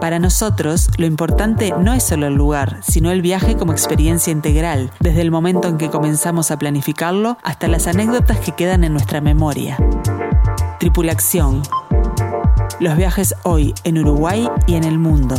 Para nosotros, lo importante no es solo el lugar, sino el viaje como experiencia integral, desde el momento en que comenzamos a planificarlo hasta las anécdotas que quedan en nuestra memoria. Tripulación. Los viajes hoy en Uruguay y en el mundo.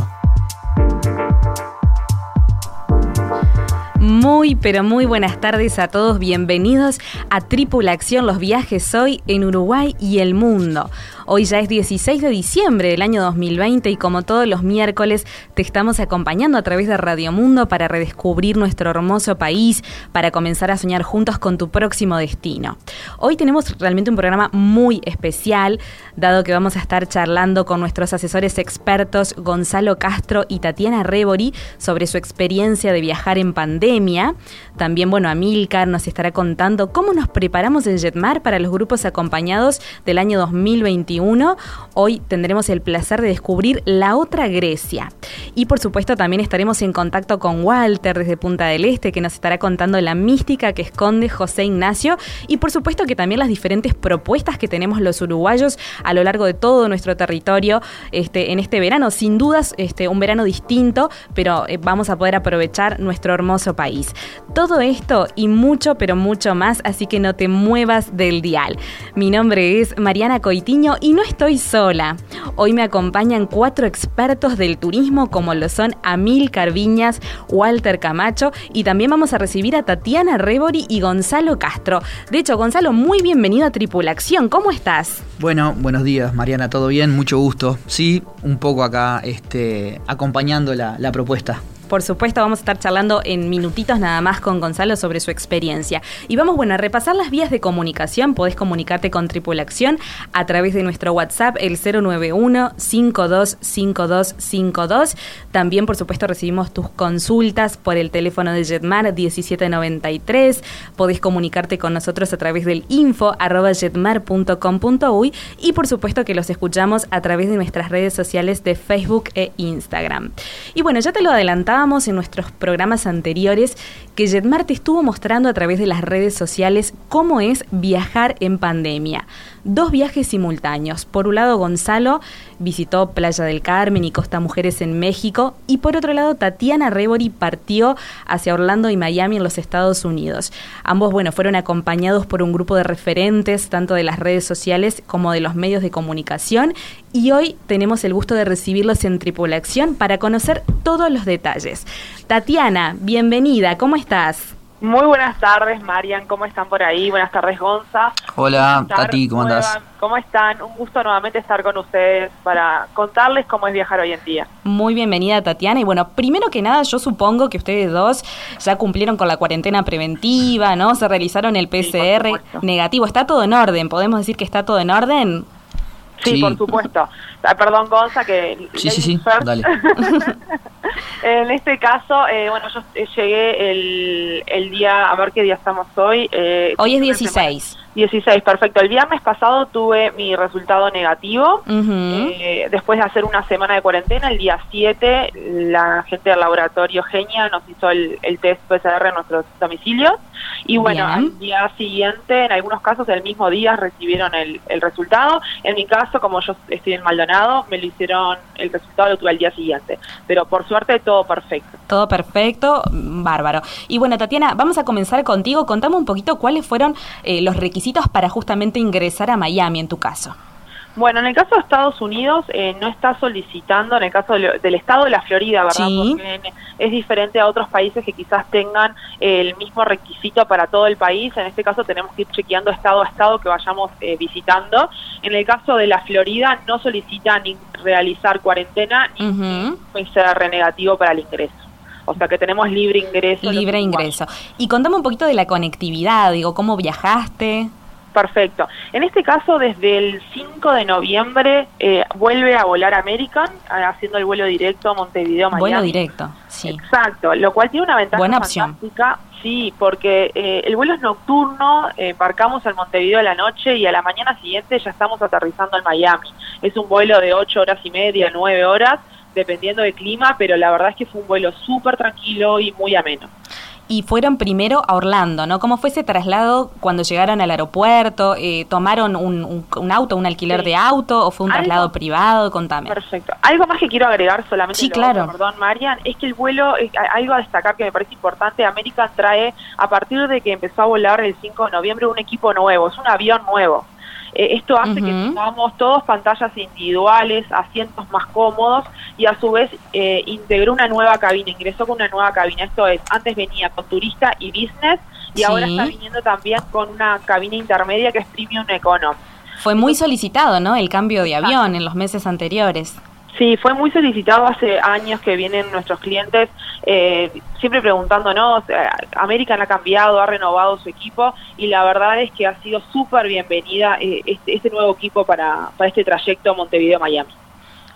Muy, pero muy buenas tardes a todos. Bienvenidos a Tripulación, los viajes hoy en Uruguay y el mundo. Hoy ya es 16 de diciembre del año 2020 y como todos los miércoles te estamos acompañando a través de Radio Mundo para redescubrir nuestro hermoso país, para comenzar a soñar juntos con tu próximo destino. Hoy tenemos realmente un programa muy especial, dado que vamos a estar charlando con nuestros asesores expertos Gonzalo Castro y Tatiana Rebori sobre su experiencia de viajar en pandemia. También, bueno, Amilcar nos estará contando cómo nos preparamos en Jetmar para los grupos acompañados del año 2021 Hoy tendremos el placer de descubrir la otra Grecia. Y por supuesto también estaremos en contacto con Walter desde Punta del Este, que nos estará contando la mística que esconde José Ignacio. Y por supuesto que también las diferentes propuestas que tenemos los uruguayos a lo largo de todo nuestro territorio este, en este verano. Sin dudas, este, un verano distinto, pero eh, vamos a poder aprovechar nuestro hermoso país. Todo esto y mucho, pero mucho más, así que no te muevas del dial. Mi nombre es Mariana Coitiño y no estoy sola. Hoy me acompañan cuatro expertos del turismo como lo son Amil Carviñas, Walter Camacho y también vamos a recibir a Tatiana Rebori y Gonzalo Castro. De hecho, Gonzalo, muy bienvenido a Tripulación. ¿Cómo estás? Bueno, buenos días, Mariana, ¿todo bien? Mucho gusto. Sí, un poco acá este, acompañando la, la propuesta. Por supuesto, vamos a estar charlando en minutitos nada más con Gonzalo sobre su experiencia. Y vamos, bueno, a repasar las vías de comunicación. Podés comunicarte con Tripulación a través de nuestro WhatsApp, el 091-525252. También, por supuesto, recibimos tus consultas por el teléfono de Jetmar 1793. Podés comunicarte con nosotros a través del info arroba jetmar.com.uy y, por supuesto, que los escuchamos a través de nuestras redes sociales de Facebook e Instagram. Y bueno, ya te lo adelantaba en nuestros programas anteriores que Jetmar te estuvo mostrando a través de las redes sociales cómo es viajar en pandemia. Dos viajes simultáneos. Por un lado, Gonzalo visitó Playa del Carmen y Costa Mujeres en México y por otro lado, Tatiana Rebori partió hacia Orlando y Miami en los Estados Unidos. Ambos, bueno, fueron acompañados por un grupo de referentes, tanto de las redes sociales como de los medios de comunicación y hoy tenemos el gusto de recibirlos en Tripulación para conocer todos los detalles. Tatiana, bienvenida, ¿cómo estás? Muy buenas tardes, Marian, ¿cómo están por ahí? Buenas tardes, Gonza. Hola, Tati, ¿cómo andás? ¿Cómo están? Un gusto nuevamente estar con ustedes para contarles cómo es viajar hoy en día. Muy bienvenida, Tatiana. Y bueno, primero que nada, yo supongo que ustedes dos ya cumplieron con la cuarentena preventiva, ¿no? Se realizaron el PCR negativo. ¿Está todo en orden? ¿Podemos decir que está todo en orden? Sí, por supuesto. Ah, perdón, Gonza, que... Sí, sí, sí, dale. en este caso, eh, bueno, yo eh, llegué el, el día, a ver qué día estamos hoy. Eh, hoy es 16. 16, perfecto. El viernes pasado tuve mi resultado negativo. Eh, después de hacer una semana de cuarentena, el día 7, la gente del laboratorio Genia nos hizo el, test PCR en nuestros domicilios. Y bueno, al día siguiente, en algunos casos, el mismo día recibieron el, el, resultado. En mi caso, como yo estoy en Maldonado, me lo hicieron, el resultado lo tuve al día siguiente. Pero por suerte, todo perfecto. Todo perfecto, bárbaro. Y bueno, Tatiana, vamos a comenzar contigo. Contame un poquito cuáles fueron eh, los requisitos para justamente ingresar a Miami en tu caso? Bueno, en el caso de Estados Unidos eh, no está solicitando, en el caso del estado de la Florida, ¿verdad? Porque es diferente a otros países que quizás tengan el mismo requisito para todo el país. En este caso tenemos que ir chequeando estado a estado que vayamos eh, visitando. En el caso de la Florida no solicita ni realizar cuarentena ni PCR negativo para el ingreso. O sea que tenemos libre ingreso. Libre ingreso. Y contame un poquito de la conectividad, digo, ¿cómo viajaste? Perfecto. En este caso, desde el 5 de noviembre eh, vuelve a volar American, haciendo el vuelo directo a Montevideo, Miami. Vuelo directo, sí. Exacto, lo cual tiene una ventaja Buena fantástica. Sí, porque eh, el vuelo es nocturno, eh, embarcamos en Montevideo a la noche y a la mañana siguiente ya estamos aterrizando en Miami. Es un vuelo de ocho horas y media, nueve horas, dependiendo del clima, pero la verdad es que fue un vuelo súper tranquilo y muy ameno y fueron primero a Orlando, ¿no? ¿Cómo fue ese traslado cuando llegaron al aeropuerto? Eh, ¿Tomaron un, auto, un alquiler de auto o fue un traslado privado? Contame. Perfecto. Algo más que quiero agregar solamente, sí, claro. perdón, Marian, es que el vuelo, algo a destacar que me parece importante, American trae, a partir de que empezó a volar el 5 de noviembre, un equipo nuevo, es un avión nuevo. Eh, esto hace que tengamos todos pantallas individuales, asientos más cómodos y a su vez eh, integró una nueva cabina, ingresó con una nueva cabina. Esto es, antes venía con turista y business y ahora está viniendo también con una cabina intermedia que es Premium Economy. Fue muy solicitado, ¿no? El cambio de avión en los meses anteriores. Sí, fue muy solicitado hace años que vienen nuestros clientes eh, siempre preguntándonos, eh, American ha cambiado, ha renovado su equipo y la verdad es que ha sido súper bienvenida eh, este, este, nuevo equipo para, para este trayecto Montevideo-Miami.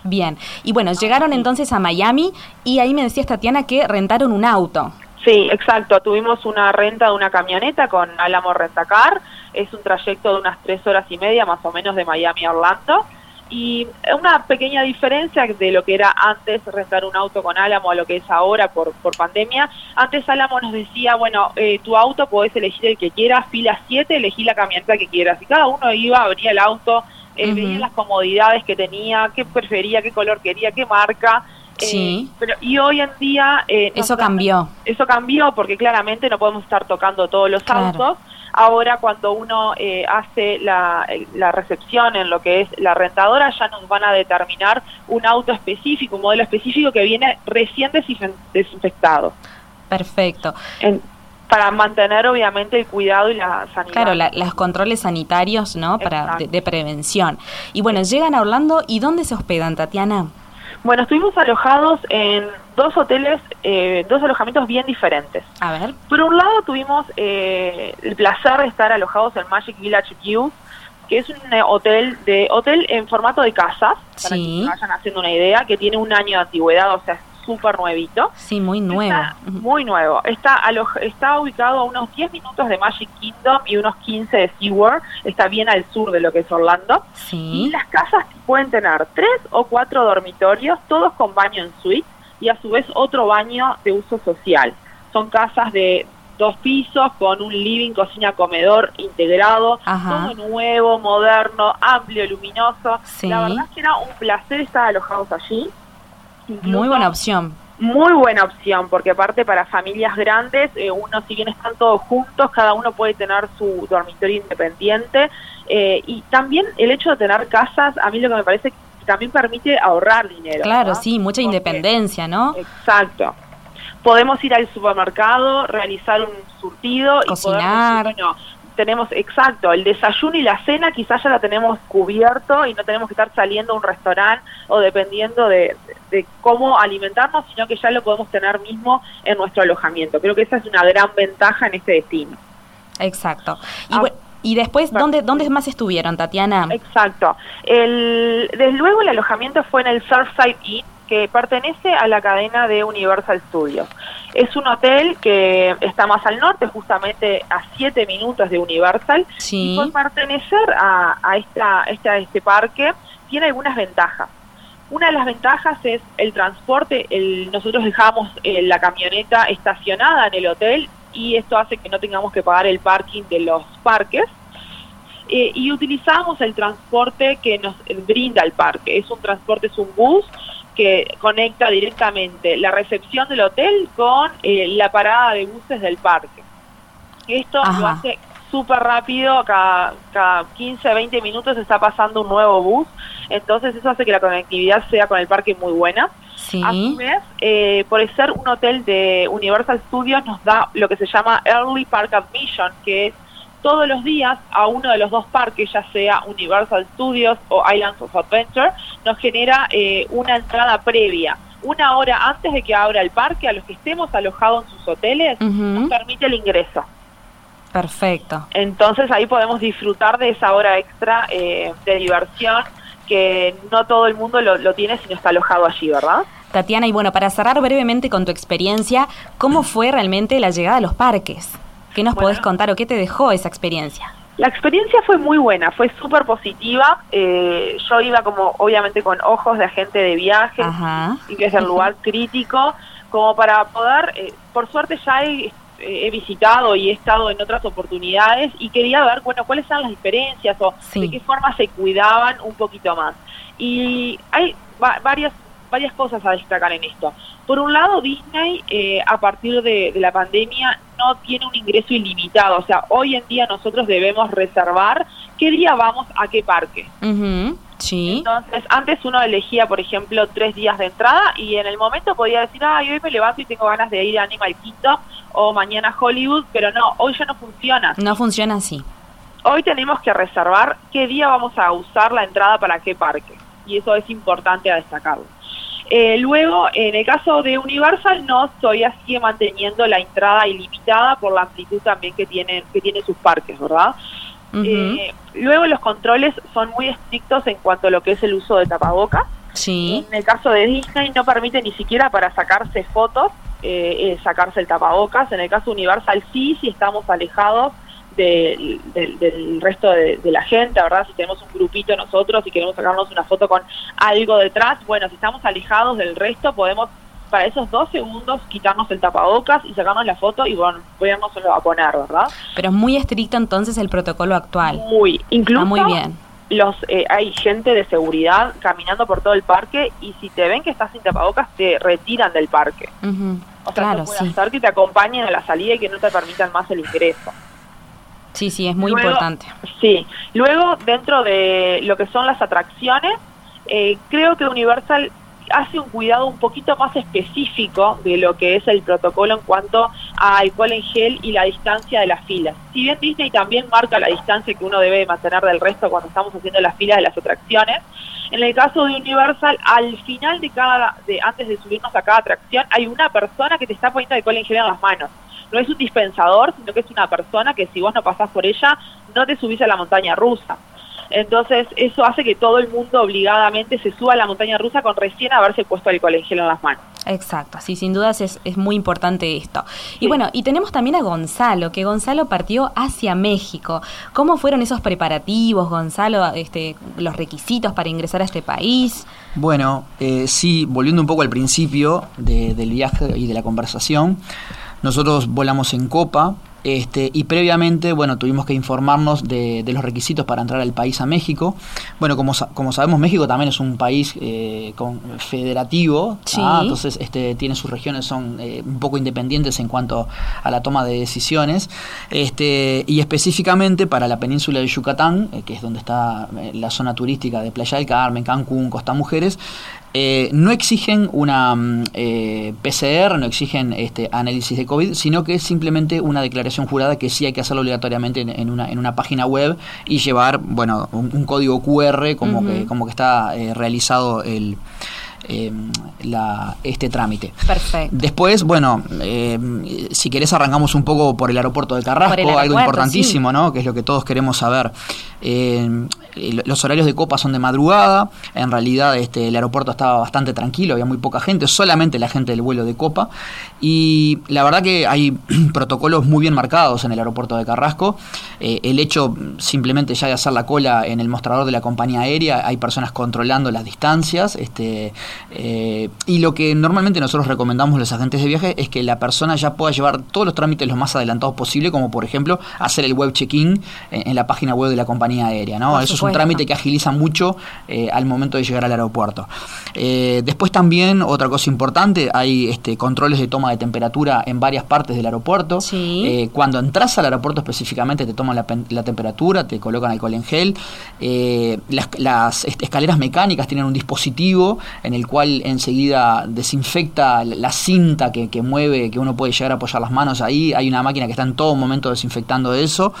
Bien, y bueno, llegaron entonces a Miami y ahí me decías Tatiana que rentaron un auto. Sí, exacto. Tuvimos una renta de una camioneta con Alamo Rentacar. Es un trayecto de unas tres horas y media más o menos de Miami a Orlando. Y una pequeña diferencia de lo que era antes rentar un auto con Álamo a lo que es ahora por, por pandemia. Antes Álamo nos decía, bueno, eh, tu auto podés elegir el que quieras, fila 7, elegí la camioneta que quieras. Y cada uno iba, abría el auto, eh, veía las comodidades que tenía, qué prefería, qué color quería, qué marca. Eh, sí. pero, y hoy en día... eso cambió. Eso cambió porque claramente no podemos estar tocando todos los autos. Ahora cuando uno eh, hace la, recepción en lo que es la rentadora, ya nos van a determinar un auto específico, un modelo específico que viene recién desinfectado. Perfecto. para mantener obviamente el cuidado y la sanidad. Claro, los controles sanitarios, ¿no? Para de, prevención. Y bueno, llegan a Orlando y ¿dónde se hospedan, Tatiana? Bueno, estuvimos alojados en dos hoteles, eh, dos alojamientos bien diferentes. A ver. Por un lado tuvimos eh, el placer de estar alojados en Magic Village View, que es un eh, hotel de hotel en formato de casas, para que vayan haciendo una idea, que tiene un año de antigüedad, o sea, súper nuevito. Sí, muy nuevo. muy nuevo. Está, está ubicado a unos 10 minutos de Magic Kingdom y unos 15 de SeaWorld. Está bien al sur de lo que es Orlando. Sí. Y las casas pueden tener tres o cuatro dormitorios, todos con baño en suite y a su vez otro baño de uso social. Son casas de dos pisos con un living, cocina, comedor integrado, todo nuevo, moderno, amplio, luminoso. La verdad es que era un placer estar alojados allí muy buena opción. Muy buena opción, porque aparte para familias grandes, eh, uno si bien están todos juntos, cada uno puede tener su dormitorio independiente. Eh, y también el hecho de tener casas, a mí lo que me parece que también permite ahorrar dinero. Claro, sí, mucha independencia, ¿no? Exacto. Podemos ir al supermercado, realizar un surtido Cocinar. y poder tenemos exacto el desayuno y la cena quizás ya la tenemos cubierto y no tenemos que estar saliendo a un restaurante o dependiendo de, cómo alimentarnos, sino que ya lo podemos tener mismo en nuestro alojamiento. Creo que esa es una gran ventaja en este destino. Exacto. Y, ah, y después, ¿dónde, ¿dónde más estuvieron, Tatiana? Exacto. El, desde luego el alojamiento fue en el Surfside Inn, que pertenece a la cadena de Universal Studios. Es un hotel que está más al norte, justamente a siete minutos de Universal. Sí. Y por pertenecer a, a, esta, a este parque tiene algunas ventajas. Una de las ventajas es el transporte. El, nosotros dejamos eh, la camioneta estacionada en el hotel y esto hace que no tengamos que pagar el parking de los parques. Eh, y utilizamos el transporte que nos brinda el parque. Es un transporte, es un bus que conecta directamente la recepción del hotel con eh, la parada de buses del parque. Esto lo hace súper rápido, cada, cada 15, 20 minutos está pasando un nuevo bus, entonces eso hace que la conectividad sea con el parque muy buena. Sí. A su vez, eh, por ser un hotel de Universal Studios, nos da lo que se llama Early Park Admission, que es todos los días a uno de los dos parques, ya sea Universal Studios o Islands of Adventure, nos genera eh, una entrada previa. Una hora antes de que abra el parque, a los que estemos alojados en sus hoteles, nos permite el ingreso. Perfecto. Entonces ahí podemos disfrutar de esa hora extra eh, de diversión que no todo el mundo lo, lo tiene si no está alojado allí, ¿verdad? Tatiana, y bueno, para cerrar brevemente con tu experiencia, ¿cómo fue realmente la llegada a los parques? ¿Qué nos podés contar o qué te dejó esa experiencia? La experiencia fue muy buena, fue súper positiva. Eh, yo iba como, obviamente, con ojos de agente de viaje, y que es el lugar crítico, como para poder, eh, por suerte ya he, visitado y he estado en otras oportunidades y quería ver, bueno, cuáles eran las diferencias o de qué forma se cuidaban un poquito más. Y hay varias varias cosas a destacar en esto. Por un lado, Disney, eh, a partir de, la pandemia, no tiene un ingreso ilimitado. O sea, hoy en día nosotros debemos reservar qué día vamos a qué parque. Sí. Entonces, antes uno elegía, por ejemplo, tres días de entrada y en el momento podía decir, ay, hoy me levanto y tengo ganas de ir a Animal Kingdom o mañana a Hollywood, pero no, hoy ya no funciona. No funciona así. Hoy tenemos que reservar qué día vamos a usar la entrada para qué parque. Y eso es importante a destacarlo. Eh, luego, en el caso de Universal, no estoy así manteniendo la entrada ilimitada por la amplitud también que tienen que tienen sus parques, ¿verdad? Eh, luego, los controles son muy estrictos en cuanto a lo que es el uso de tapabocas. Sí. En el caso de Disney, no permite ni siquiera para sacarse fotos eh, sacarse el tapabocas. En el caso Universal, sí, si estamos alejados del resto de, la gente, ¿verdad? Si tenemos un grupito nosotros y queremos sacarnos una foto con algo detrás, bueno, si estamos alejados del resto, podemos para esos dos segundos quitarnos el tapabocas y sacarnos la foto y bueno, va a poner, ¿verdad? Pero es muy estricto entonces el protocolo actual. Muy, incluso muy bien. Los, eh, hay gente de seguridad caminando por todo el parque y si te ven que estás sin tapabocas te retiran del parque. O sea, claro, puede sí. que te acompañen a la salida y que no te permitan más el ingreso. Sí, sí, es muy importante. Sí, luego dentro de lo que son las atracciones, eh, creo que Universal hace un cuidado un poquito más específico de lo que es el protocolo en cuanto a alcohol en gel y la distancia de las filas. Si bien Disney también marca la distancia que uno debe mantener del resto cuando estamos haciendo las filas de las atracciones, en el caso de Universal, al final de cada, de antes de subirnos a cada atracción, hay una persona que te está poniendo alcohol en gel en las manos no es un dispensador, sino que es una persona que si vos no pasás por ella, no te subís a la montaña rusa. Entonces, eso hace que todo el mundo obligadamente se suba a la montaña rusa con recién haberse puesto el colegio en las manos. Exacto, sí, sin dudas es, es muy importante esto. Y bueno, y tenemos también a Gonzalo, que Gonzalo partió hacia México. ¿Cómo fueron esos preparativos, Gonzalo, este, los requisitos para ingresar a este país? Bueno, eh, sí, volviendo un poco al principio del viaje y de la conversación, nosotros volamos en Copa, este, y previamente, bueno, tuvimos que informarnos de, los requisitos para entrar al país a México. Bueno, como, como sabemos, México también es un país eh, con, federativo, ¿ah? entonces este, tiene sus regiones, son eh, un poco independientes en cuanto a la toma de decisiones. Este, y específicamente para la península de Yucatán, eh, que es donde está la zona turística de Playa del Carmen, Cancún, Costa Mujeres, eh, no exigen una mm, eh, PCR, no exigen este análisis de COVID, sino que es simplemente una declaración jurada que sí hay que hacerlo obligatoriamente en, una, en una página web y llevar, bueno, un, código QR como, que, como que está eh, realizado el, la, este trámite. Perfecto. Después, bueno, si querés arrancamos un poco por el aeropuerto de Carrasco, algo importantísimo, ¿no? Que es lo que todos queremos saber. Eh, los horarios de copa son de madrugada, en realidad este, el aeropuerto estaba bastante tranquilo, había muy poca gente, solamente la gente del vuelo de copa, y la verdad que hay protocolos muy bien marcados en el aeropuerto de Carrasco, eh, el hecho simplemente ya de hacer la cola en el mostrador de la compañía aérea, hay personas controlando las distancias, este, eh, y lo que normalmente nosotros recomendamos a los agentes de viaje es que la persona ya pueda llevar todos los trámites lo más adelantados posible, como por ejemplo hacer el web check-in en, la página web de la compañía aérea, ¿no? Eso un trámite que agiliza mucho eh, al momento de llegar al aeropuerto. Eh, después también, otra cosa importante, hay este, controles de toma de temperatura en varias partes del aeropuerto. Cuando entras al aeropuerto específicamente te toman la, temperatura, te colocan alcohol en gel. las, escaleras mecánicas tienen un dispositivo en el cual enseguida desinfecta la cinta que, que mueve, que uno puede llegar a apoyar las manos ahí. Hay una máquina que está en todo momento desinfectando eso.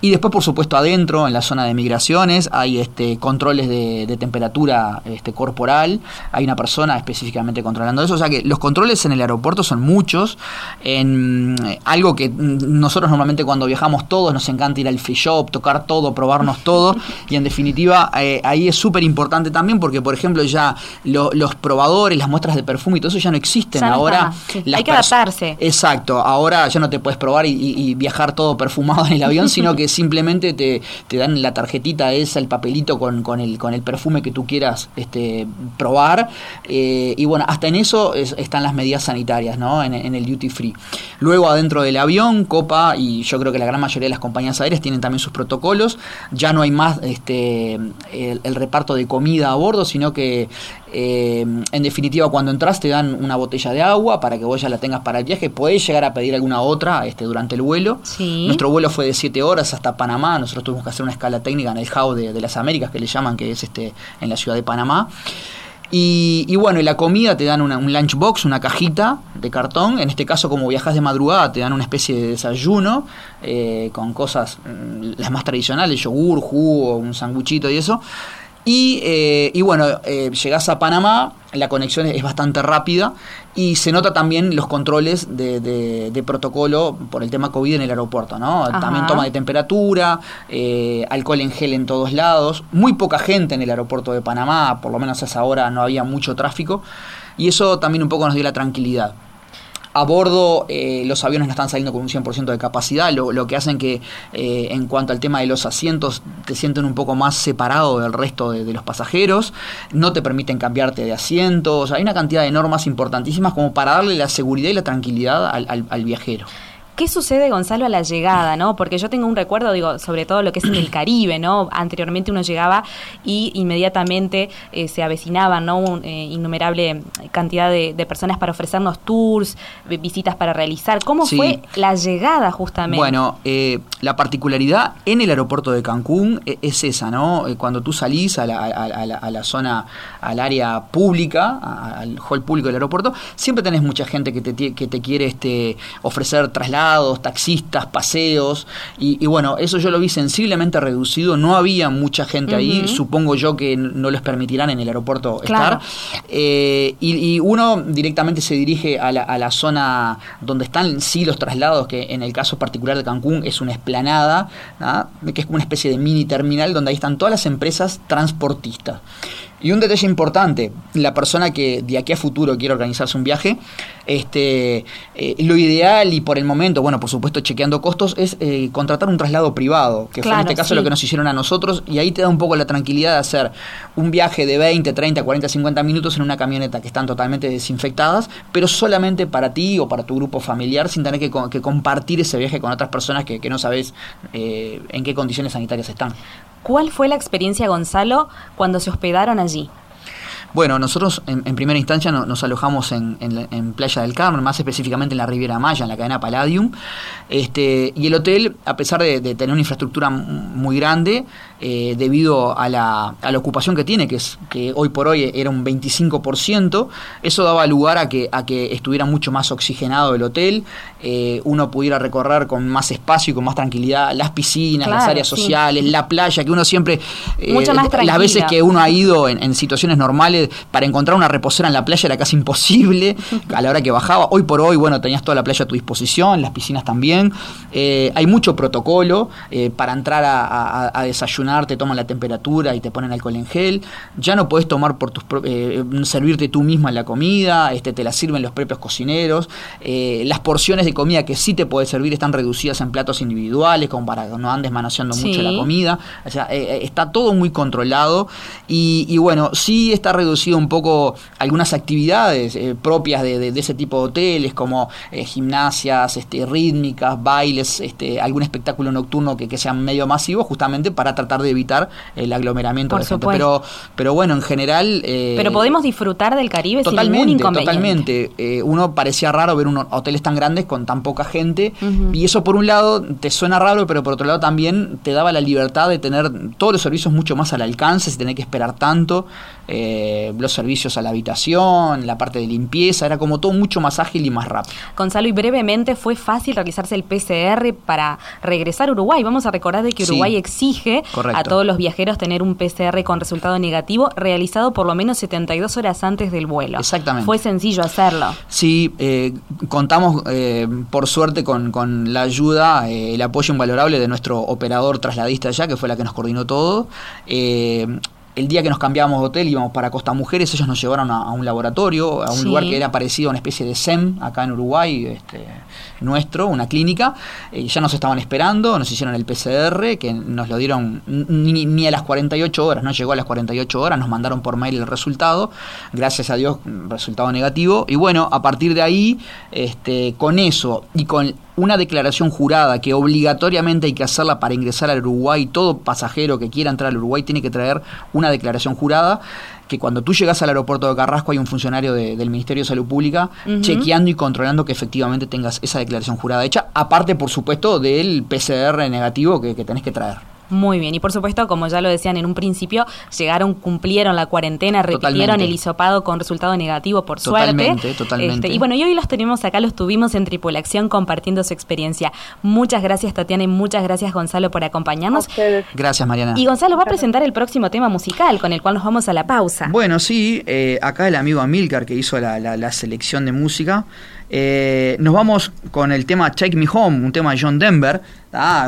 Y después, por supuesto, adentro, en la zona de migraciones, hay este, controles de, temperatura este, corporal, hay una persona específicamente controlando eso, o sea que los controles en el aeropuerto son muchos, en algo que nosotros normalmente cuando viajamos todos nos encanta ir al free shop, tocar todo, probarnos todo, y en definitiva eh, ahí es súper importante también porque, por ejemplo, ya los probadores, las muestras de perfume y todo eso ya no existen. ahora hay que adaptarse. Exacto, ahora ya no te puedes probar y, viajar todo perfumado en el avión, sino que simplemente te, dan la tarjetita esa, el papelito con, con, el, con el perfume que tú quieras este, probar. Eh, y bueno, hasta en eso están las medidas sanitarias, ¿no? En, el duty free. Luego adentro del avión, Copa y yo creo que la gran mayoría de las compañías aéreas tienen también sus protocolos. Ya no hay más este, el reparto de comida a bordo, sino que eh, en definitiva, cuando entras te dan una botella de agua para que vos ya la tengas para el viaje. Podés llegar a pedir alguna otra este, durante el vuelo. Nuestro vuelo fue de 7 horas hasta Panamá. Nosotros tuvimos que hacer una escala técnica en el HAU de, las Américas, que le llaman, que es este, en la ciudad de Panamá. Y, bueno, y la comida te dan una, un lunchbox, una cajita de cartón. En este caso, como viajas de madrugada, te dan una especie de desayuno eh, con cosas mm, las más tradicionales, yogur, jugo, un sanguchito y eso. Y, eh, y bueno, eh, llegás a Panamá, la conexión es bastante rápida y se nota también los controles de, de, protocolo por el tema COVID en el aeropuerto, ¿no? También toma de temperatura, eh, alcohol en gel en todos lados, muy poca gente en el aeropuerto de Panamá, por lo menos a esa hora no había mucho tráfico y eso también un poco nos dio la tranquilidad. A bordo eh, los aviones no están saliendo con un 100% de capacidad, lo, que hacen que eh, en cuanto al tema de los asientos te sienten un poco más separado del resto de, los pasajeros, no te permiten cambiarte de asientos, hay una cantidad de normas importantísimas como para darle la seguridad y la tranquilidad al viajero. ¿Qué sucede, Gonzalo, a la llegada, no? Porque yo tengo un recuerdo, digo, sobre todo lo que es en el Caribe, ¿no? Anteriormente uno llegaba y inmediatamente eh, se avecinaban, ¿no? Una eh, innumerable cantidad de, personas para ofrecernos tours, visitas para realizar. ¿Cómo fue la llegada, justamente? Bueno, eh, la particularidad en el aeropuerto de Cancún es esa, ¿no? Cuando tú salís a la, a la zona, al área pública, al hall público del aeropuerto, siempre tenés mucha gente que te, que te quiere este, ofrecer traslados taxistas, paseos, y, bueno, eso yo lo vi sensiblemente reducido, no había mucha gente ahí, supongo yo que no les permitirán en el aeropuerto estar, eh, y, uno directamente se dirige a la, a la, zona donde están sí los traslados, que en el caso particular de Cancún es una esplanada, que es como una especie de mini terminal donde ahí están todas las empresas transportistas. Y un detalle importante, la persona que de aquí a futuro quiere organizarse un viaje, este, eh, lo ideal y por el momento, bueno, por supuesto chequeando costos, es eh, contratar un traslado privado, que fue en este caso lo que nos hicieron a nosotros, y ahí te da un poco la tranquilidad de hacer un viaje de 20, 30, 40, 50 minutos en una camioneta que están totalmente desinfectadas, pero solamente para ti o para tu grupo familiar, sin tener que, compartir ese viaje con otras personas que, no sabes eh, en qué condiciones sanitarias están. ¿Cuál fue la experiencia, Gonzalo, cuando se hospedaron allí? Bueno, nosotros en, primera instancia nos, alojamos en, Playa del Carmen, más específicamente en la Riviera Maya, en la cadena Palladium. Este, y el hotel, a pesar de, tener una infraestructura muy grande, eh, debido a la, a la, ocupación que tiene, que es que hoy por hoy era un 25%, eso daba lugar a que, a que estuviera mucho más oxigenado el hotel, eh, uno pudiera recorrer con más espacio y con más tranquilidad las piscinas, las áreas sociales, la playa, que uno siempre, eh, las veces que uno ha ido en, situaciones normales para encontrar una reposera en la playa era casi imposible a la hora que bajaba. Hoy por hoy, bueno, tenías toda la playa a tu disposición, las piscinas también. hay mucho protocolo para entrar a desayunar te toman la temperatura y te ponen alcohol en gel. Ya no puedes tomar por tus eh, servirte tú misma la comida, este, te la sirven los propios cocineros. Eh, las porciones de comida que sí te puedes servir están reducidas en platos individuales, como para que no andes manoseando mucho la comida. O sea, eh, está todo muy controlado y, bueno, sí está reducido un poco algunas actividades propias de, ese tipo de hoteles, como gimnasias este, rítmicas, bailes, este, algún espectáculo nocturno que, que sea medio masivo, justamente para tratar tratar de evitar el aglomeramiento de gente. Pero, pero bueno, en general... Eh, pero podemos disfrutar del Caribe totalmente, sin ningún inconveniente. Totalmente. Eh, uno parecía raro ver unos hoteles tan grandes con tan poca gente y eso por un lado te suena raro, pero por otro lado también te daba la libertad de tener todos los servicios mucho más al alcance, sin tener que esperar tanto, eh, los servicios a la habitación, la parte de limpieza, era como todo mucho más ágil y más rápido. Gonzalo, y brevemente, ¿fue fácil realizarse el PCR para regresar a Uruguay? Vamos a recordar de que Uruguay exige a todos los viajeros tener un PCR con resultado negativo realizado por lo menos 72 horas antes del vuelo. Exactamente. Fue sencillo hacerlo. Sí, eh, contamos eh, por suerte con, con la ayuda, eh, el apoyo invalorable de nuestro operador trasladista allá, que fue la que nos coordinó todo el día que nos cambiábamos de hotel íbamos para Costa Mujeres, ellos nos llevaron a, un laboratorio, a un lugar que era parecido a una especie de SEM acá en Uruguay, este, nuestro, una clínica. Eh, ya nos estaban esperando, nos hicieron el PCR, que nos lo dieron ni, a las 48 horas, no llegó a las 48 horas, nos mandaron por mail el resultado, gracias a Dios, resultado negativo. Y bueno, a partir de ahí, este, con eso y con una declaración jurada que obligatoriamente hay que hacerla para ingresar al Uruguay, todo pasajero que quiera entrar al Uruguay tiene que traer una declaración jurada que cuando tú llegas al aeropuerto de Carrasco hay un funcionario del Ministerio de Salud Pública chequeando y controlando que efectivamente tengas esa declaración jurada hecha, aparte por supuesto del PCR negativo que, que tenés que traer. Muy bien, y por supuesto, como ya lo decían en un principio, llegaron, cumplieron la cuarentena, repitieron el hisopado con resultado negativo, por totalmente, suerte. Totalmente, este, y bueno, y hoy los tenemos acá, los tuvimos en Tripulación compartiendo su experiencia. Muchas gracias, Tatiana, y muchas gracias, Gonzalo, por acompañarnos. Gracias, Mariana. Y Gonzalo va a presentar el próximo tema musical, con el cual nos vamos a la pausa. Bueno, sí, eh, acá el amigo Amilcar, que hizo la, la selección de música, eh, nos vamos con el tema Take Me Home, un tema de John Denver.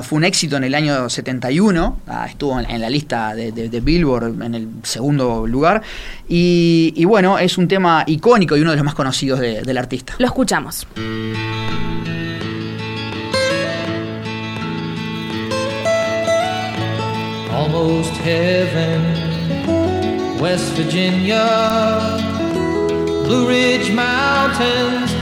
fue un éxito en el año 71, estuvo en, la lista de, Billboard en el segundo lugar. Y, bueno, es un tema icónico y uno de los más conocidos del artista. Lo escuchamos. Almost heaven, West Virginia, Blue Ridge Mountains.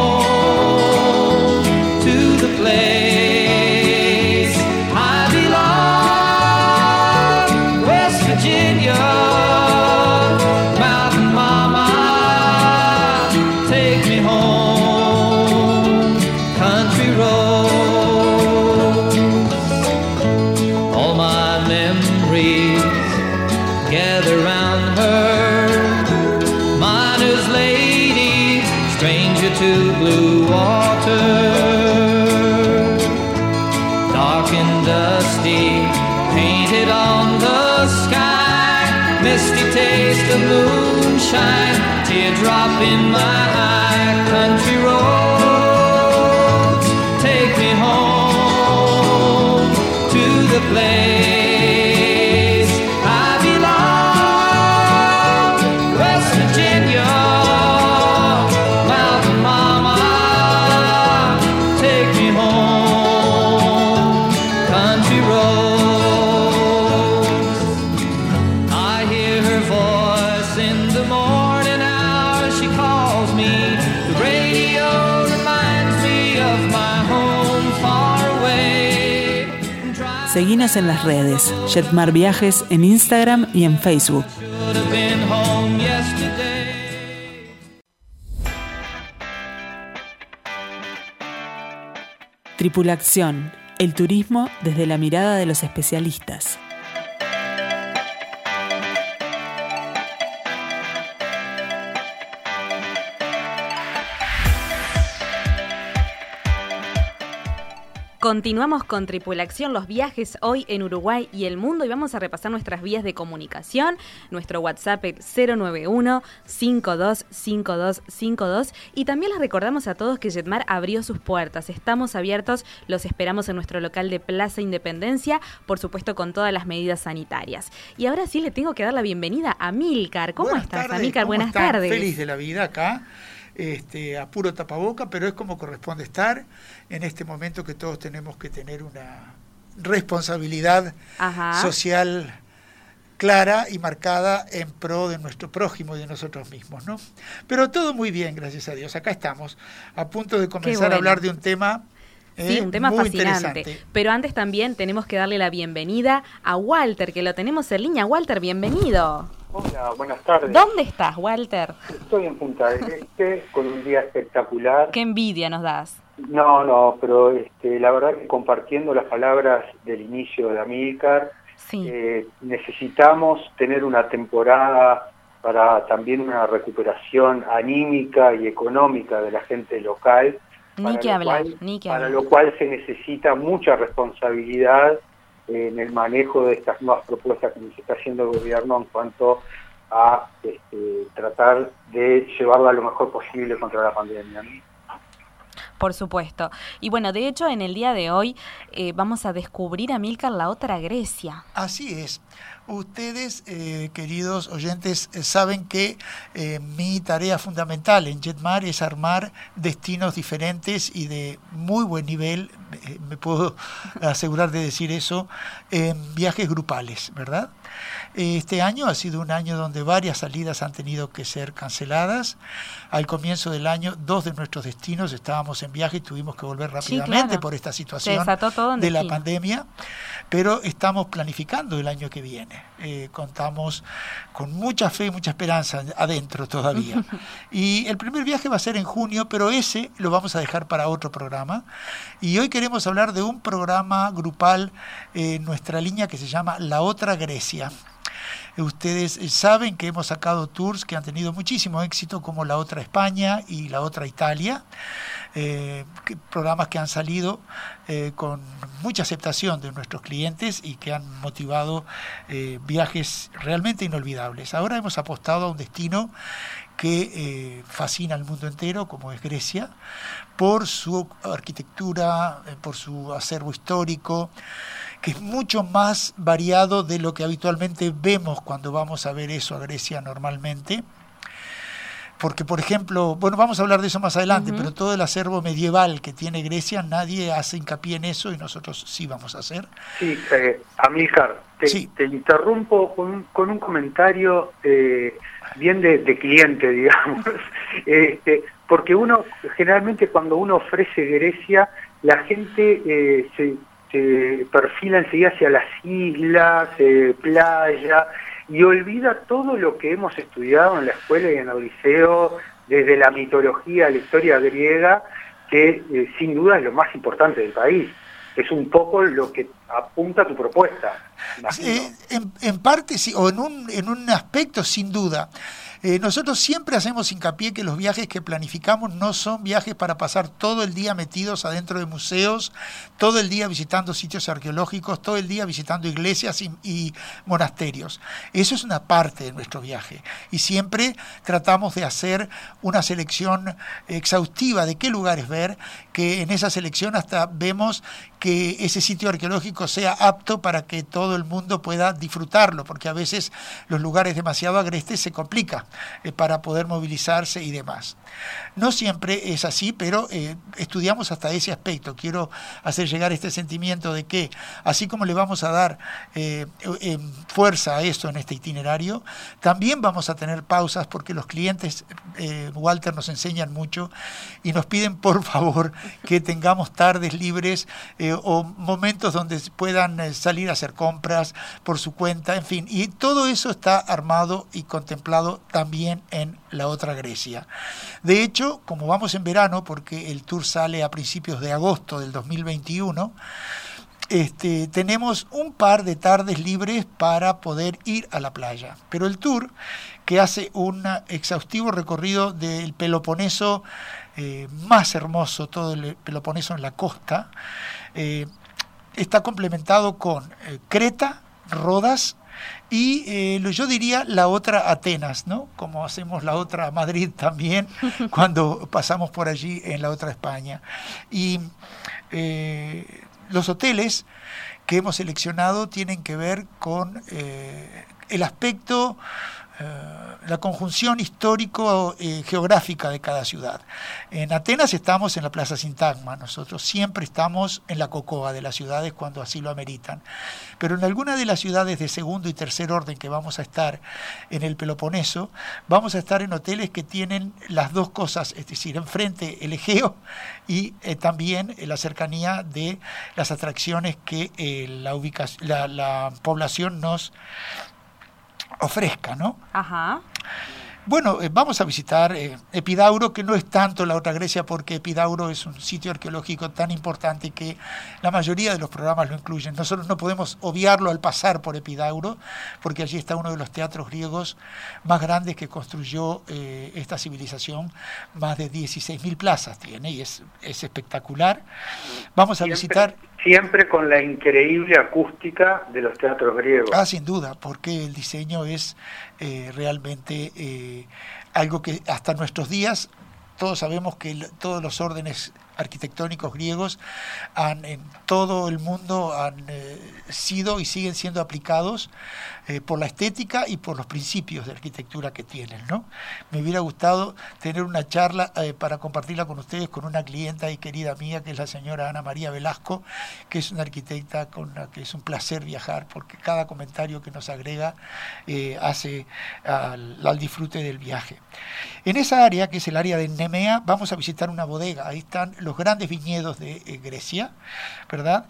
To blue water. Dark and dusty, painted on the sky. Misty taste of moonshine, teardrop in my eye. En las redes, Jetmar Viajes en Instagram y en Facebook. Tripulación, el turismo desde la mirada de los especialistas. Continuamos con Tripulación, los viajes hoy en Uruguay y el mundo y vamos a repasar nuestras vías de comunicación. Nuestro WhatsApp es 091-525252 y también les recordamos a todos que Jetmar abrió sus puertas. Estamos abiertos, los esperamos en nuestro local de Plaza Independencia, por supuesto con todas las medidas sanitarias. Y ahora sí le tengo que dar la bienvenida a Milcar. ¿Cómo estás, Milcar? Buenas tardes. Feliz de la vida acá este, a puro tapaboca, pero es como corresponde estar en este momento que todos tenemos que tener una responsabilidad social clara y marcada en pro de nuestro prójimo y de nosotros mismos, ¿no? Pero todo muy bien, gracias a Dios. Acá estamos, a punto de comenzar a hablar de un tema Sí, un tema fascinante. Pero antes también tenemos que darle la bienvenida a Walter, que lo tenemos en línea. Walter, bienvenido. Hola, buenas tardes. ¿Dónde estás, Walter? Estoy en Punta del Este con un día espectacular. Qué envidia nos das. No, no, pero este, la verdad que compartiendo las palabras del inicio de Amílcar, eh, necesitamos tener una temporada para también una recuperación anímica y económica de la gente local ni que hablar, ni que Para lo cual se necesita mucha responsabilidad en el manejo de estas nuevas propuestas que nos está haciendo el gobierno en cuanto a este, tratar de llevarla lo mejor posible contra la pandemia. Por supuesto. Y bueno, de hecho, en el día de hoy eh, vamos a descubrir a Milcar la otra Grecia. Así es. Ustedes, eh, queridos oyentes, eh, saben que eh, mi tarea fundamental en Jetmar es armar destinos diferentes y de muy buen nivel, me puedo asegurar de decir eso, en viajes grupales, ¿verdad? Este año ha sido un año donde varias salidas han tenido que ser canceladas. Al comienzo del año, dos de nuestros destinos estábamos en viaje y tuvimos que volver rápidamente por esta situación de la pandemia, pero estamos planificando el año que viene. Eh, contamos con mucha fe y mucha esperanza adentro todavía. y el primer viaje va a ser en junio, pero ese lo vamos a dejar para otro programa. Y hoy queremos hablar de un programa grupal en nuestra línea que se llama La Otra Grecia. Ustedes saben que hemos sacado tours que han tenido muchísimo éxito, como la otra España y la otra Italia, eh, programas que han salido eh, con mucha aceptación de nuestros clientes y que han motivado eh, viajes realmente inolvidables. Ahora hemos apostado a un destino que fascina al mundo entero, como es Grecia, por su arquitectura, por su acervo histórico, que es mucho más variado de lo que habitualmente vemos cuando vamos a ver eso a Grecia normalmente. Porque, por ejemplo, bueno, vamos a hablar de eso más adelante, pero todo el acervo medieval que tiene Grecia, nadie hace hincapié en eso y nosotros sí vamos a hacer. Sí, eh, Amílcar, te, te interrumpo con, con, un comentario eh, bien de, cliente, digamos. este, porque uno, generalmente cuando uno ofrece Grecia, la gente eh, se, se perfila enseguida hacia las islas, eh, playa, y olvida todo lo que hemos estudiado en la escuela y en el liceo, desde la mitología, la historia griega, que eh, sin duda es lo más importante del país. Es un poco lo que apunta tu propuesta. en, en, parte sí, o en un, en un aspecto sin duda. Eh, nosotros siempre hacemos hincapié que los viajes que planificamos no son viajes para pasar todo el día metidos adentro de museos, todo el día visitando sitios arqueológicos, todo el día visitando iglesias y, monasterios. Eso es una parte de nuestro viaje. Y siempre tratamos de hacer una selección exhaustiva de qué lugares ver, que en esa selección hasta vemos que ese sitio arqueológico sea apto para que todo el mundo pueda disfrutarlo, porque a veces los lugares demasiado agrestes se complica eh, para poder movilizarse y demás. No siempre es así, pero eh, estudiamos hasta ese aspecto. Quiero hacer llegar este sentimiento de que, así como le vamos a dar eh, fuerza a esto en este itinerario, también vamos a tener pausas porque los clientes, Walter, nos enseñan mucho y nos piden por favor que tengamos tardes libres o momentos donde puedan salir a hacer compras por su cuenta, en fin. Y todo eso está armado y contemplado también en la otra Grecia. De hecho, como vamos en verano, porque el tour sale a principios de agosto del 2021, este, tenemos un par de tardes libres para poder ir a la playa. Pero el tour, que hace un exhaustivo recorrido del Peloponeso eh, más hermoso, todo el Peloponeso en la costa, eh, está complementado con eh, Creta, Rodas y eh, yo diría la otra Atenas, ¿no? Como hacemos la otra Madrid también cuando pasamos por allí en la otra España. Y eh, los hoteles que hemos seleccionado tienen que ver con eh, el aspecto la conjunción histórico-geográfica de cada ciudad. En Atenas estamos en la Plaza Sintagma, nosotros siempre estamos en la cocoa de las ciudades cuando así lo ameritan. Pero en alguna de las ciudades de segundo y tercer orden que vamos a estar en el Peloponeso, vamos a estar en hoteles que tienen las dos cosas, es decir, enfrente el Egeo y eh, también la cercanía de las atracciones que eh, la, la población nos ofrezca, ¿no? Ajá. Bueno, eh, vamos a visitar eh, Epidauro, que no es tanto la otra Grecia, porque Epidauro es un sitio arqueológico tan importante que la mayoría de los programas lo incluyen. Nosotros no podemos obviarlo al pasar por Epidauro, porque allí está uno de los teatros griegos más grandes que construyó eh, esta civilización. Más de 16.000 plazas tiene y es, es espectacular. Vamos a visitar siempre con la increíble acústica de los teatros griegos. Ah, sin duda, porque el diseño es eh, realmente eh, algo que hasta nuestros días todos sabemos que todos los órdenes arquitectónicos griegos han, en todo el mundo han eh, sido y siguen siendo aplicados eh, por la estética y por los principios de arquitectura que tienen. ¿no? Me hubiera gustado tener una charla eh, para compartirla con ustedes con una clienta y querida mía, que es la señora Ana María Velasco, que es una arquitecta con la que es un placer viajar, porque cada comentario que nos agrega hace al, al disfrute del viaje. En esa área, que es el área de Nemea, vamos a visitar una bodega. Ahí están los grandes viñedos de eh, Grecia, ¿verdad?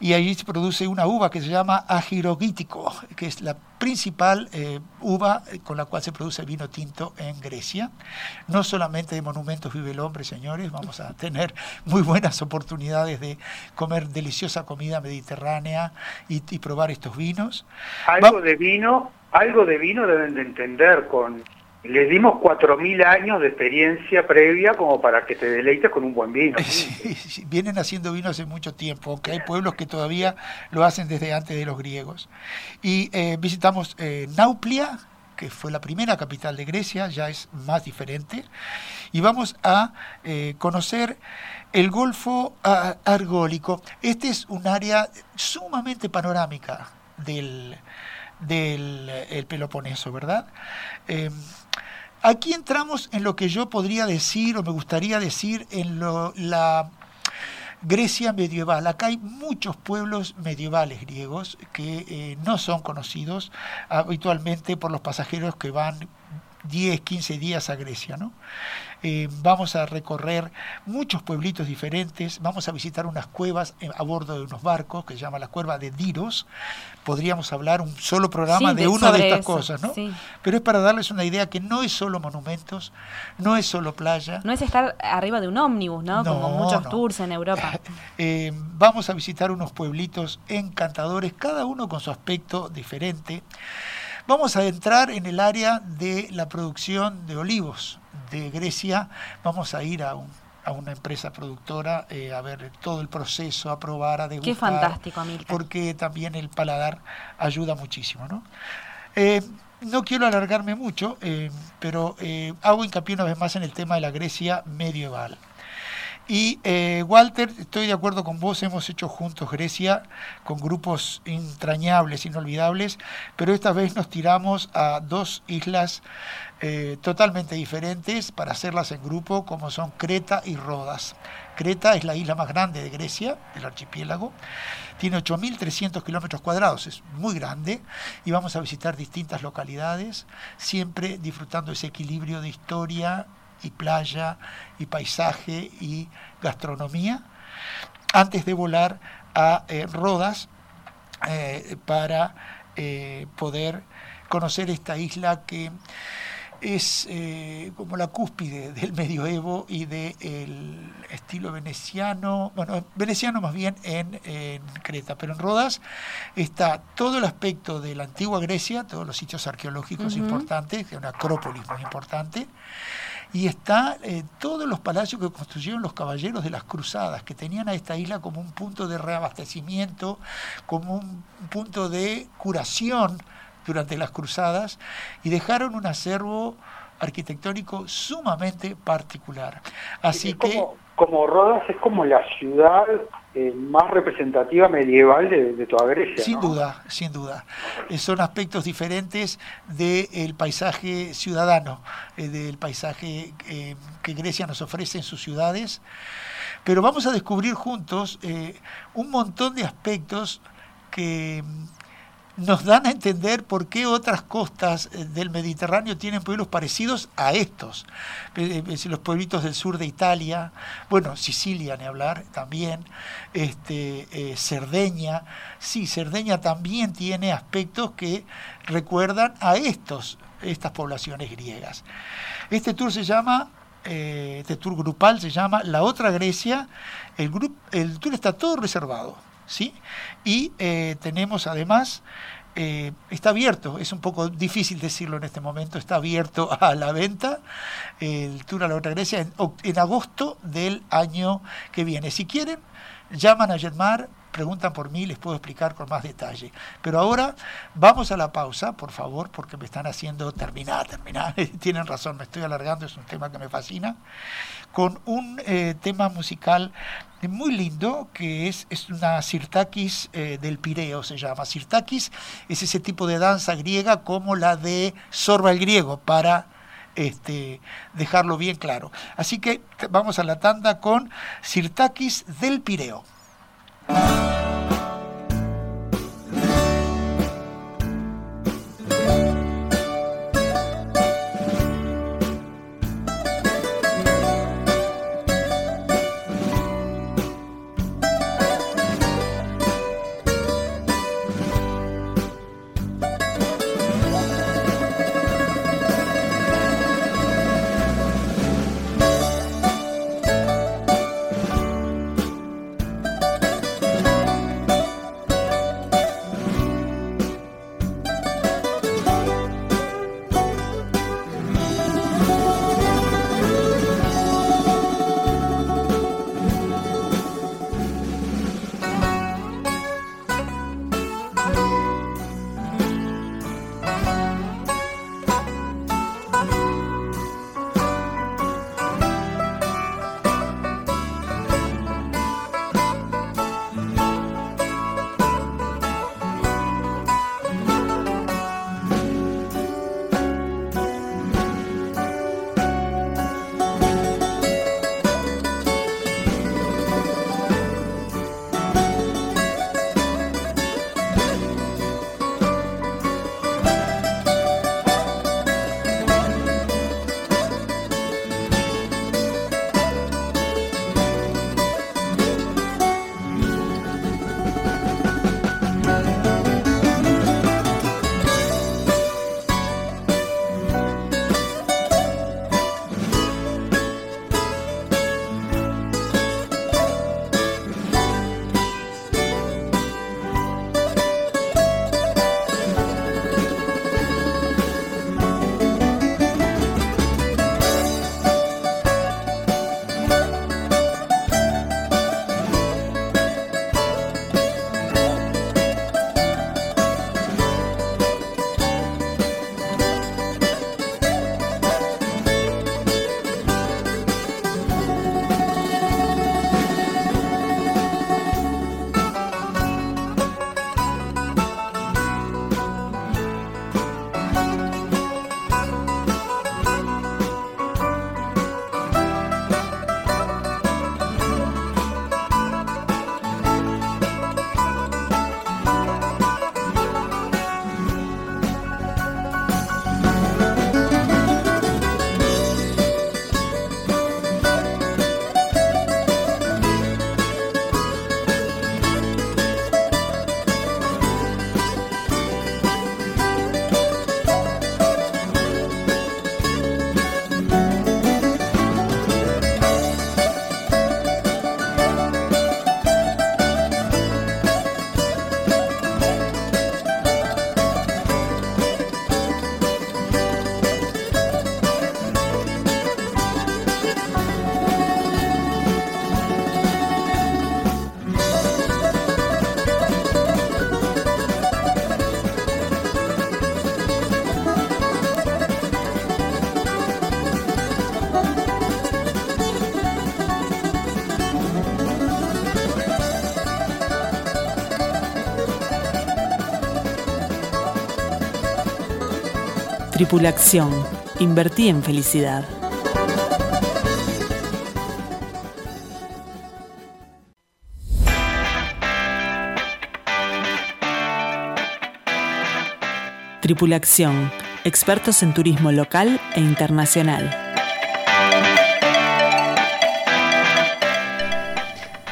Y allí se produce una uva que se llama agirogítico, que es la principal eh, uva eh, con la cual se produce el vino tinto en Grecia. No solamente de monumentos vive el hombre, señores, vamos a tener muy buenas oportunidades de comer deliciosa comida mediterránea y, probar estos vinos. Algo de vino, algo de vino deben de entender con les dimos 4.000 años de experiencia previa como para que te deleites con un buen vino. Sí, vienen haciendo vino hace mucho tiempo, aunque hay pueblos que todavía lo hacen desde antes de los griegos. Y eh, visitamos eh, Nauplia, que fue la primera capital de Grecia, ya es más diferente, y vamos a eh, conocer el Golfo Argólico. Este es un área sumamente panorámica del, del el Peloponeso, ¿verdad? Aquí entramos en lo que yo podría decir o me gustaría decir en la Grecia medieval. Acá hay muchos pueblos medievales griegos que eh, no son conocidos habitualmente por los pasajeros que van 10, 15 días a Grecia. ¿no? Eh, vamos a recorrer muchos pueblitos diferentes, vamos a visitar unas cuevas eh, a bordo de unos barcos que se llama la cueva de Diros. Podríamos hablar un solo programa de, una de estas cosas, ¿no? Pero es para darles una idea que no es solo monumentos, no es solo playa. No es estar arriba de un ómnibus, ¿no? Como muchos tours en Europa. Eh, vamos a visitar unos pueblitos encantadores, cada uno con su aspecto diferente. Vamos a entrar en el área de la producción de olivos de Grecia. Vamos a ir a, una empresa productora eh, a ver todo el proceso, a probar, a degustar. Qué fantástico, Amilcar. Porque también el paladar ayuda muchísimo, ¿no? Eh, no quiero alargarme mucho, eh, pero hago hincapié una vez más en el tema de la Grecia medieval. Y eh, Walter, estoy de acuerdo con vos, hemos hecho juntos Grecia con grupos entrañables, inolvidables, pero esta vez nos tiramos a dos islas eh, totalmente diferentes para hacerlas en grupo, como son Creta y Rodas. Creta es la isla más grande de Grecia, el archipiélago, tiene 8.300 kilómetros cuadrados, es muy grande, y vamos a visitar distintas localidades, siempre disfrutando ese equilibrio de historia, y playa y paisaje y gastronomía antes de volar a eh, Rodas eh, para eh, poder conocer esta isla que es como la cúspide del medioevo y del estilo veneciano, bueno, veneciano más bien en, Creta, pero en Rodas está todo el aspecto de la antigua Grecia, todos los sitios arqueológicos importantes, una acrópolis muy importante, y está eh, todos los palacios que construyeron los caballeros de las cruzadas, que tenían a esta isla como un punto de reabastecimiento, como un punto de curación durante las cruzadas, y dejaron un acervo arquitectónico sumamente particular. Así que como Rodas es como la ciudad eh, más representativa medieval de, toda Grecia. Sin duda, sin duda. Eh, son aspectos diferentes del paisaje ciudadano, eh, del paisaje que Grecia nos ofrece en sus ciudades. Pero vamos a descubrir juntos un montón de aspectos que nos dan a entender por qué otras costas eh, del Mediterráneo tienen pueblos parecidos a estos. Eh, eh, los pueblitos del sur de Italia, bueno, Sicilia, ni hablar, también, este, Cerdeña, sí, Cerdeña también tiene aspectos que recuerdan a estos, estas poblaciones griegas. Este tour se llama este tour grupal se llama La Otra Grecia. El, el tour está todo reservado. ¿Sí? Y eh, tenemos además, eh, está abierto, es un poco difícil decirlo en este momento, está abierto a la venta el Tour a la Otra Grecia en, en agosto del año que viene. Si quieren, llaman a Jetmar preguntan por mí, les puedo explicar con más detalle. Pero ahora vamos a la pausa, por favor, porque me están haciendo terminar, terminar. Tienen razón, me estoy alargando, es un tema que me fascina. Con un eh, tema musical muy lindo que es, es una sirtakis eh, del Pireo, se llama. Sirtakis es ese tipo de danza griega como la de Sorba el griego, para este, dejarlo bien claro. Así que vamos a la tanda con Sirtakis del Pireo. oh Tripulación. Invertí en felicidad. Tripulación. Expertos en turismo local e internacional.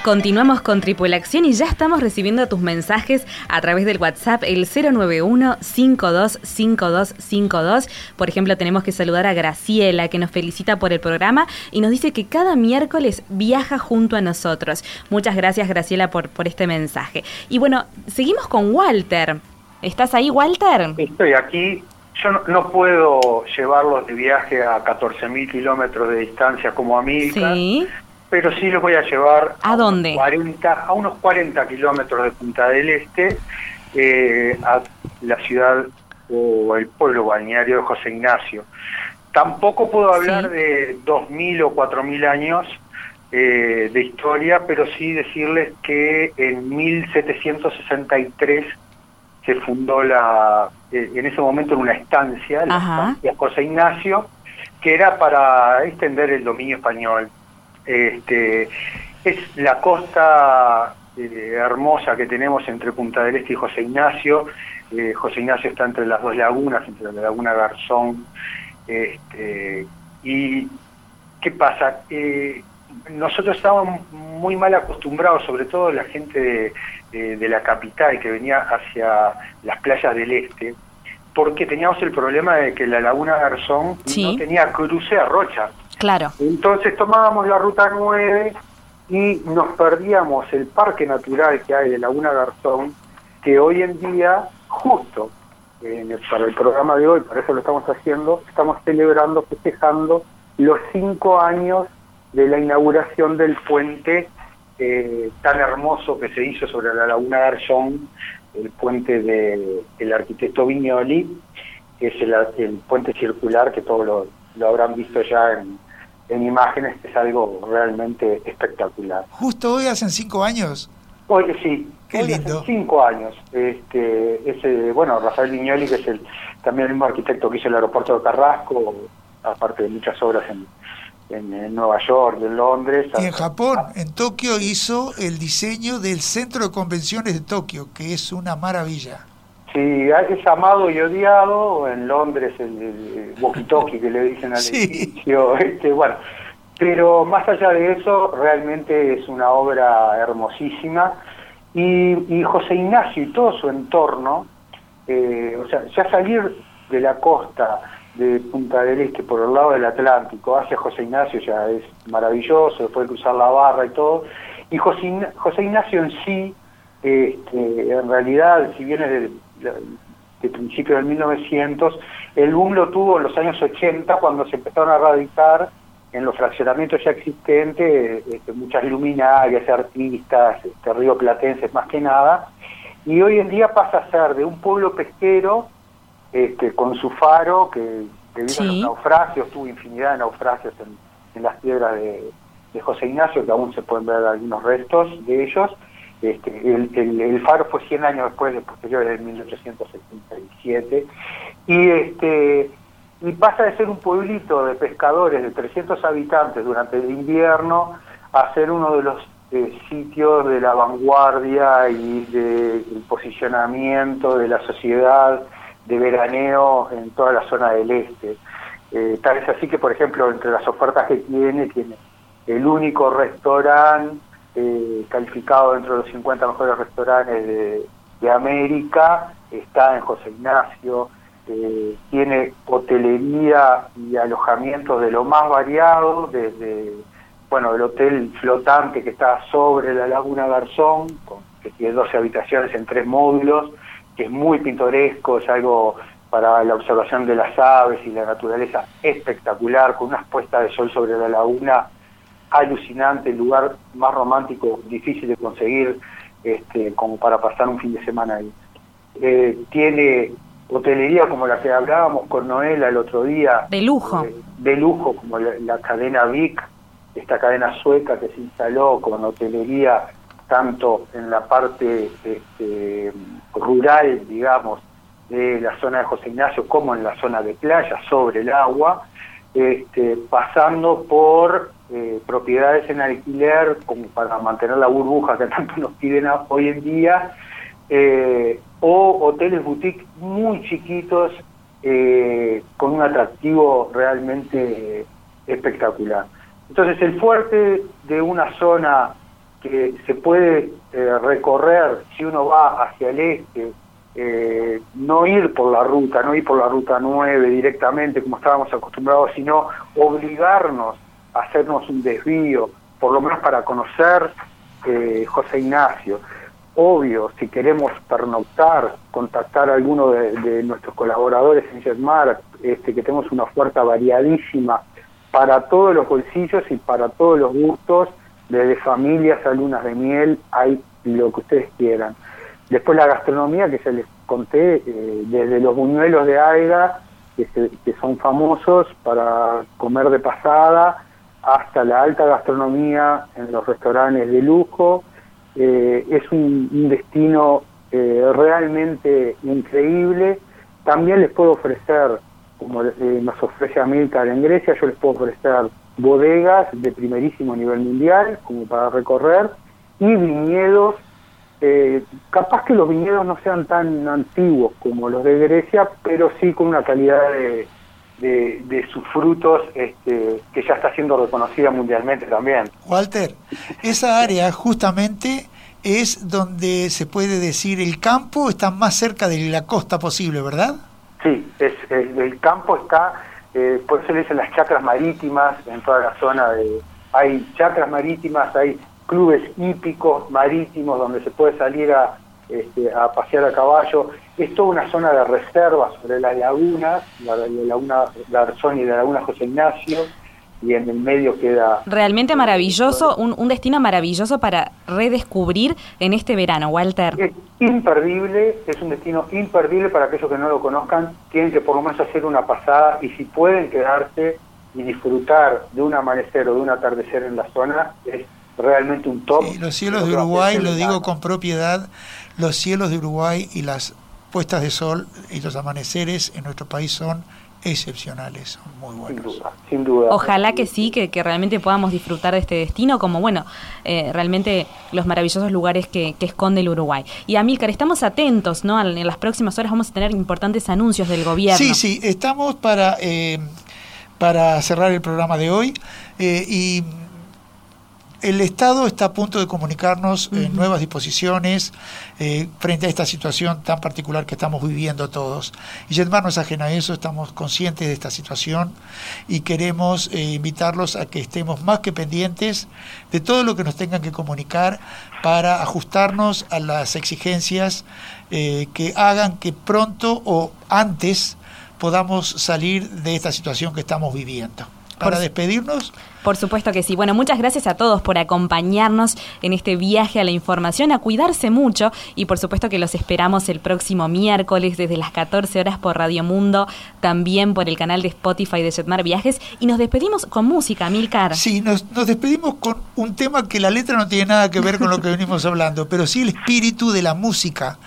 Continuamos con Tripulación y ya estamos recibiendo tus mensajes a través del WhatsApp, el 091-525252. Por ejemplo, tenemos que saludar a Graciela, que nos felicita por el programa y nos dice que cada miércoles viaja junto a nosotros. Muchas gracias, Graciela, por, por este mensaje. Y bueno, seguimos con Walter. ¿Estás ahí, Walter? Estoy aquí. Yo no, puedo llevarlos de viaje a 14.000 kilómetros de distancia como amiga. Sí pero sí los voy a llevar a, dónde? 40, a unos 40 kilómetros de Punta del Este, eh, a la ciudad o el pueblo balneario de José Ignacio. Tampoco puedo hablar de 2.000 o 4.000 años eh, de historia, pero sí decirles que en 1763 se fundó la, eh, en ese momento en una estancia, la estancia José Ignacio, que era para extender el dominio español este, es la costa eh, hermosa que tenemos entre Punta del Este y José Ignacio. Eh, José Ignacio está entre las dos lagunas, entre la laguna Garzón. Este, y ¿qué pasa? Eh, nosotros estábamos muy mal acostumbrados, sobre todo la gente de, la capital que venía hacia las playas del este, porque teníamos el problema de que la laguna Garzón no tenía cruce a Rocha. Entonces tomábamos la ruta 9 y nos perdíamos el parque natural que hay de Laguna Garzón, que hoy en día, justo para el programa de hoy, por eso lo estamos haciendo, estamos celebrando, festejando los cinco años de la inauguración del puente eh, tan hermoso que se hizo sobre la Laguna Garzón, el puente del arquitecto Vignoli, que es el, puente circular que todos lo, lo habrán visto ya en, en imágenes es algo realmente espectacular. Justo hoy hacen cinco años. Hoy sí, Qué lindo. cinco años. Este, ese, bueno, Rafael Viñoli, que es el, también el mismo arquitecto que hizo el aeropuerto de Carrasco, aparte de muchas obras en, en, Nueva York, en Londres. Y en Japón, en Tokio hizo el diseño del centro de convenciones de Tokio, que es una maravilla. Sí, es amado y odiado, en Londres el, walkie-talkie que le dicen al edificio, este, bueno, pero más allá de eso, realmente es una obra hermosísima. Y, José Ignacio y todo su entorno, eh, o sea, ya salir de la costa de Punta del Este por el lado del Atlántico hacia José Ignacio ya es maravilloso, después de cruzar la barra y todo, y José, José Ignacio en sí, este, en realidad, si viene de de principio del 1900, el boom lo tuvo en los años 80 cuando se empezaron a radicar en los fraccionamientos ya existentes este, muchas luminarias, artistas, este, río platenses más que nada, y hoy en día pasa a ser de un pueblo pesquero este, con su faro, que debido a los naufragios, tuvo infinidad de naufragios en, las piedras de, de José Ignacio, que aún se pueden ver algunos restos de ellos, este, el, faro fue 100 años después, de posterior del 1877, y, este, y pasa de ser un pueblito de pescadores de 300 habitantes durante el invierno a ser uno de los eh, sitios de la vanguardia y del posicionamiento de la sociedad de veraneo en toda la zona del este. Eh, tal es así que, por ejemplo, entre las ofertas que tiene, tiene el único restaurante eh, calificado dentro de los 50 mejores restaurantes de, América, está en José Ignacio, eh, tiene hotelería y alojamientos de lo más variado, desde bueno el hotel flotante que está sobre la Laguna Garzón, que tiene 12 habitaciones en tres módulos, que es muy pintoresco, es algo para la observación de las aves y la naturaleza espectacular, con unas puestas de sol sobre la laguna alucinante, el lugar más romántico, difícil de conseguir, este, como para pasar un fin de semana ahí. Eh, tiene hotelería como la que hablábamos con Noela el otro día. De lujo. Eh, de lujo, como la, cadena Vic, esta cadena sueca que se instaló con hotelería tanto en la parte este, rural, digamos, de la zona de José Ignacio como en la zona de playa, sobre el agua, este, pasando por eh, propiedades en alquiler como para mantener la burbuja que tanto nos piden hoy en día, eh, o hoteles boutique muy chiquitos eh, con un atractivo realmente espectacular. Entonces el fuerte de una zona que se puede recorrer si uno va hacia el este, no ir por la ruta, no ir por la ruta 9 directamente como estábamos acostumbrados, sino obligarnos hacernos un desvío, por lo menos para conocer eh, José Ignacio. Obvio, si queremos pernoctar, contactar a alguno de, nuestros colaboradores en Jetmar, este, que tenemos una oferta variadísima para todos los bolsillos y para todos los gustos, desde familias a lunas de miel, hay lo que ustedes quieran. Después la gastronomía que se les conté, eh, desde los buñuelos de alga, que, que son famosos para comer de pasada, hasta la alta gastronomía en los restaurantes de lujo. Eh, es un, destino eh, realmente increíble. También les puedo ofrecer, como eh, nos ofrece Amilcar en Grecia, yo les puedo ofrecer bodegas de primerísimo nivel mundial, como para recorrer, y viñedos. capaz que los viñedos no sean tan antiguos como los de Grecia, pero sí con una calidad de, de, sus frutos este, que ya está siendo reconocida mundialmente también. Walter, esa área justamente es donde se puede decir el campo está más cerca de la costa posible, ¿verdad? Sí, es, el campo está, eh, por eso le dicen las chacras marítimas en toda la zona de... Hay chacras marítimas, hay clubes hípicos marítimos donde se puede salir a, este, a pasear a caballo es toda una zona de reserva sobre las lagunas, la, laguna Garzón y la laguna José Ignacio, y en el medio queda... Realmente maravilloso, un, destino maravilloso para redescubrir en este verano, Walter. Es imperdible, es un destino imperdible para aquellos que no lo conozcan, tienen que por lo menos hacer una pasada y si pueden quedarse y disfrutar de un amanecer o de un atardecer en la zona, es realmente un top. los cielos de Uruguay, lo digo con propiedad, los cielos de Uruguay y las puestas de sol y los amaneceres en nuestro país son excepcionales, son muy buenos. Sin duda. Ojalá que sí, que, realmente podamos disfrutar de este destino, como bueno, eh, realmente los maravillosos lugares que, esconde el Uruguay. Y Amílcar, estamos atentos, ¿no? En las próximas horas vamos a tener importantes anuncios del gobierno. Sí, sí, estamos para, eh, para cerrar el programa de hoy eh, y el Estado está a punto de comunicarnos eh, nuevas disposiciones eh, frente a esta situación tan particular que estamos viviendo todos. Y Jetmar no es ajena a eso, estamos conscientes de esta situación y queremos eh, invitarlos a que estemos más que pendientes de todo lo que nos tengan que comunicar para ajustarnos a las exigencias que hagan que pronto o antes podamos salir de esta situación que estamos viviendo. Para despedirnos, por supuesto que sí. Bueno, muchas gracias a todos por acompañarnos en este viaje a la información, a cuidarse mucho y por supuesto que los esperamos el próximo miércoles desde las 14 horas por Radio Mundo, también por el canal de Spotify de Jetmar Viajes y nos despedimos con música, Milcar. Sí, nos, despedimos con un tema que la letra no tiene nada que ver con lo que venimos hablando, pero sí el espíritu de la música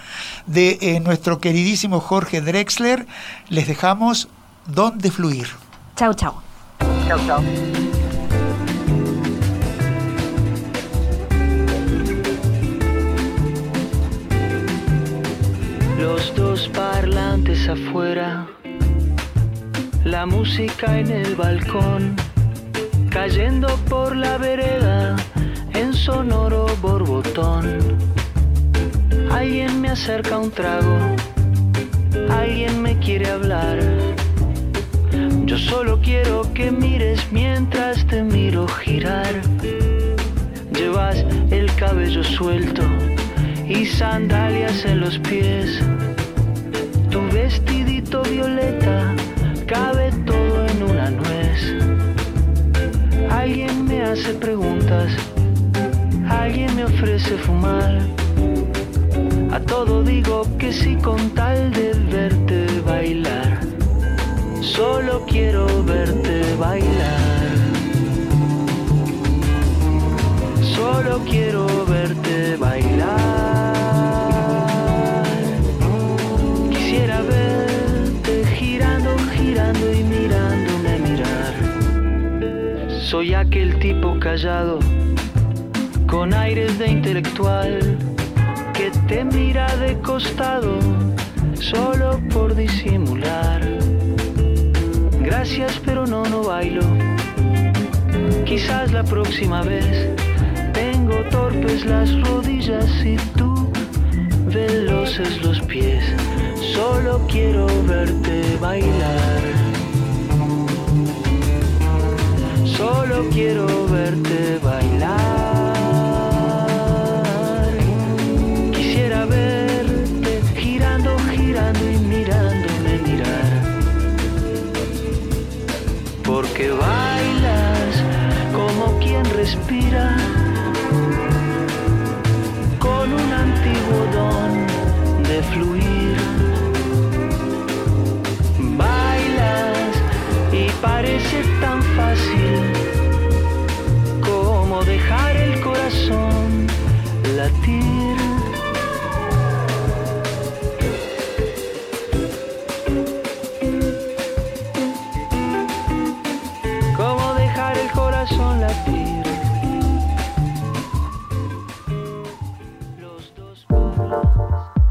de eh, nuestro queridísimo Jorge Drexler. Les dejamos donde fluir. Chau, chau. Chau, chau. los dos parlantes afuera, la música en el balcón, cayendo por la vereda en sonoro borbotón. Alguien me acerca un trago, alguien me quiere hablar. Yo solo quiero que mires mientras te miro girar. Llevas el cabello suelto y sandalias en los pies. Tu vestidito violeta cabe todo en una nuez. Alguien me hace preguntas, alguien me ofrece fumar. A todo digo que sí con tal de verte bailar solo quiero verte bailar. Solo quiero verte bailar. Quisiera verte girando, girando y mirándome mirar. Soy aquel tipo callado, con aires de intelectual, que te mira de costado, solo por disimular Gracias, pero no, no bailo. Quizás la próxima vez tengo torpes las rodillas y tú veloces los pies. Solo quiero verte bailar. Solo quiero verte bailar. Porque bailas